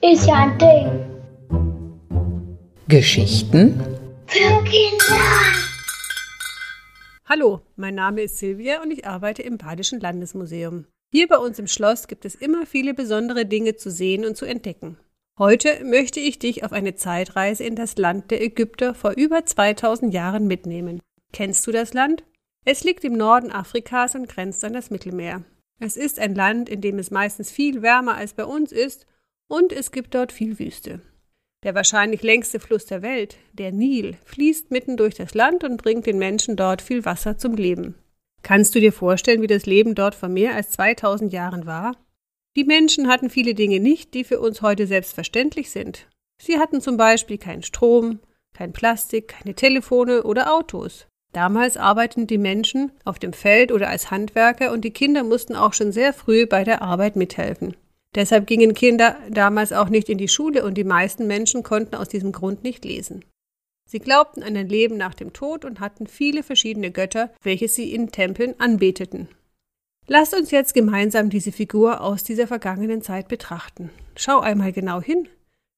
Ist ja ein Ding. Geschichten Für Kinder. Hallo, mein Name ist Silvia und ich arbeite im Badischen Landesmuseum. Hier bei uns im Schloss gibt es immer viele besondere Dinge zu sehen und zu entdecken. Heute möchte ich dich auf eine Zeitreise in das Land der Ägypter vor über 2000 Jahren mitnehmen. Kennst du das Land? Es liegt im Norden Afrikas und grenzt an das Mittelmeer. Es ist ein Land, in dem es meistens viel wärmer als bei uns ist und es gibt dort viel Wüste. Der wahrscheinlich längste Fluss der Welt, der Nil, fließt mitten durch das Land und bringt den Menschen dort viel Wasser zum Leben. Kannst du dir vorstellen, wie das Leben dort vor mehr als 2000 Jahren war? Die Menschen hatten viele Dinge nicht, die für uns heute selbstverständlich sind. Sie hatten zum Beispiel keinen Strom, kein Plastik, keine Telefone oder Autos. Damals arbeiteten die Menschen auf dem Feld oder als Handwerker und die Kinder mussten auch schon sehr früh bei der Arbeit mithelfen. Deshalb gingen Kinder damals auch nicht in die Schule und die meisten Menschen konnten aus diesem Grund nicht lesen. Sie glaubten an ein Leben nach dem Tod und hatten viele verschiedene Götter, welche sie in Tempeln anbeteten. Lasst uns jetzt gemeinsam diese Figur aus dieser vergangenen Zeit betrachten. Schau einmal genau hin.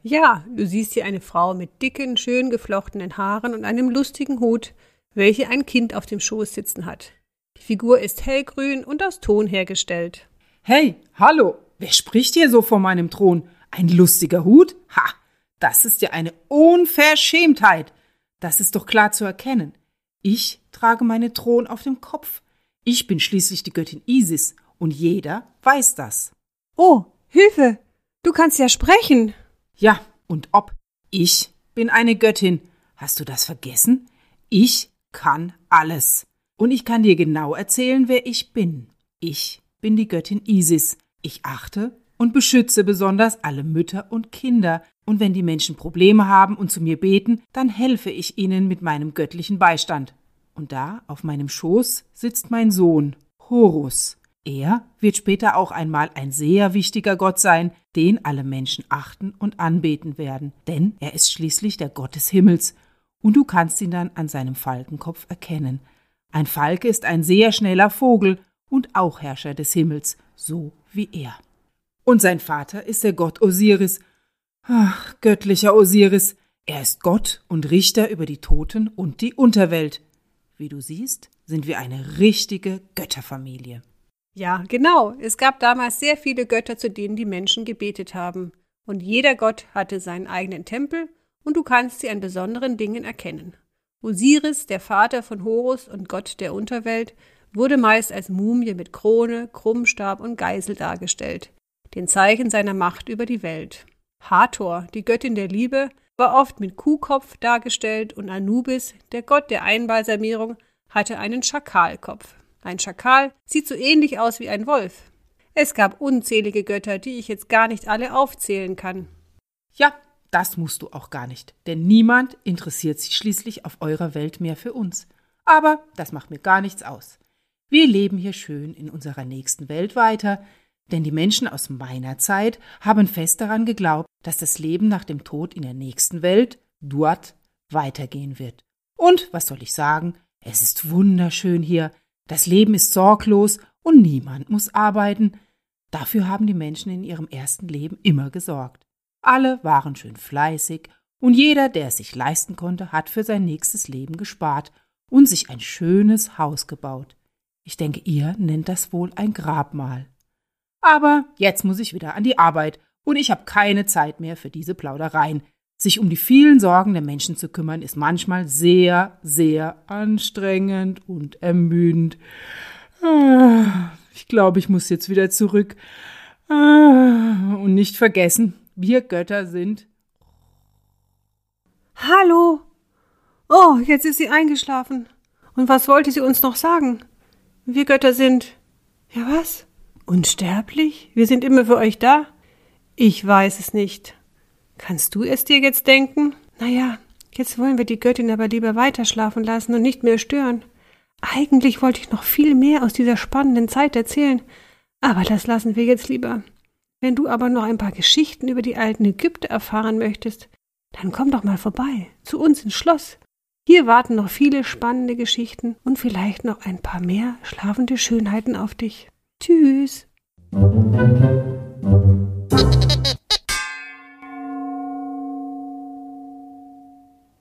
Ja, du siehst hier eine Frau mit dicken, schön geflochtenen Haaren und einem lustigen Hut, welche ein Kind auf dem Schoß sitzen hat. Die Figur ist hellgrün und aus Ton hergestellt. Hey, hallo, wer spricht hier so vor meinem Thron? Ein lustiger Hut? Ha, das ist ja eine Unverschämtheit. Das ist doch klar zu erkennen. Ich trage meinen Thron auf dem Kopf. Ich bin schließlich die Göttin Isis und jeder weiß das. Oh, Hilfe! Du kannst ja sprechen. Ja, und ob? Ich bin eine Göttin. Hast du das vergessen? Ich kann alles. Und ich kann dir genau erzählen, wer ich bin. Ich bin die Göttin Isis. Ich achte und beschütze besonders alle Mütter und Kinder, und wenn die Menschen Probleme haben und zu mir beten, dann helfe ich ihnen mit meinem göttlichen Beistand. Und da auf meinem Schoß sitzt mein Sohn, Horus. Er wird später auch einmal ein sehr wichtiger Gott sein, den alle Menschen achten und anbeten werden, denn er ist schließlich der Gott des Himmels, und du kannst ihn dann an seinem Falkenkopf erkennen. Ein Falke ist ein sehr schneller Vogel und auch Herrscher des Himmels, so wie er. Und sein Vater ist der Gott Osiris, Ach, göttlicher Osiris, er ist Gott und Richter über die Toten und die Unterwelt. Wie du siehst, sind wir eine richtige Götterfamilie. Ja, genau. Es gab damals sehr viele Götter, zu denen die Menschen gebetet haben. Und jeder Gott hatte seinen eigenen Tempel, und du kannst sie an besonderen Dingen erkennen. Osiris, der Vater von Horus und Gott der Unterwelt, wurde meist als Mumie mit Krone, Krummstab und Geisel dargestellt, den Zeichen seiner Macht über die Welt. Hathor, die Göttin der Liebe, war oft mit Kuhkopf dargestellt und Anubis, der Gott der Einbalsamierung, hatte einen Schakalkopf. Ein Schakal sieht so ähnlich aus wie ein Wolf. Es gab unzählige Götter, die ich jetzt gar nicht alle aufzählen kann. Ja, das musst du auch gar nicht, denn niemand interessiert sich schließlich auf eurer Welt mehr für uns. Aber das macht mir gar nichts aus. Wir leben hier schön in unserer nächsten Welt weiter, denn die Menschen aus meiner Zeit haben fest daran geglaubt, dass das Leben nach dem Tod in der nächsten Welt, dort, weitergehen wird. Und was soll ich sagen? Es ist wunderschön hier. Das Leben ist sorglos und niemand muss arbeiten. Dafür haben die Menschen in ihrem ersten Leben immer gesorgt. Alle waren schön fleißig und jeder, der es sich leisten konnte, hat für sein nächstes Leben gespart und sich ein schönes Haus gebaut. Ich denke, ihr nennt das wohl ein Grabmal. Aber jetzt muss ich wieder an die Arbeit und ich habe keine Zeit mehr für diese Plaudereien. Sich um die vielen Sorgen der Menschen zu kümmern, ist manchmal sehr, sehr anstrengend und ermüdend. Ah, ich glaube, ich muss jetzt wieder zurück. Ah, und nicht vergessen, wir Götter sind. Hallo. Oh, jetzt ist sie eingeschlafen. Und was wollte sie uns noch sagen? Wir Götter sind. Ja, was? Unsterblich? Wir sind immer für euch da? Ich weiß es nicht. Kannst du es dir jetzt denken? Na ja, jetzt wollen wir die Göttin aber lieber weiter schlafen lassen und nicht mehr stören. Eigentlich wollte ich noch viel mehr aus dieser spannenden Zeit erzählen, aber das lassen wir jetzt lieber. Wenn du aber noch ein paar Geschichten über die alten Ägypter erfahren möchtest, dann komm doch mal vorbei, zu uns ins Schloss. Hier warten noch viele spannende Geschichten und vielleicht noch ein paar mehr schlafende Schönheiten auf dich. Tschüss.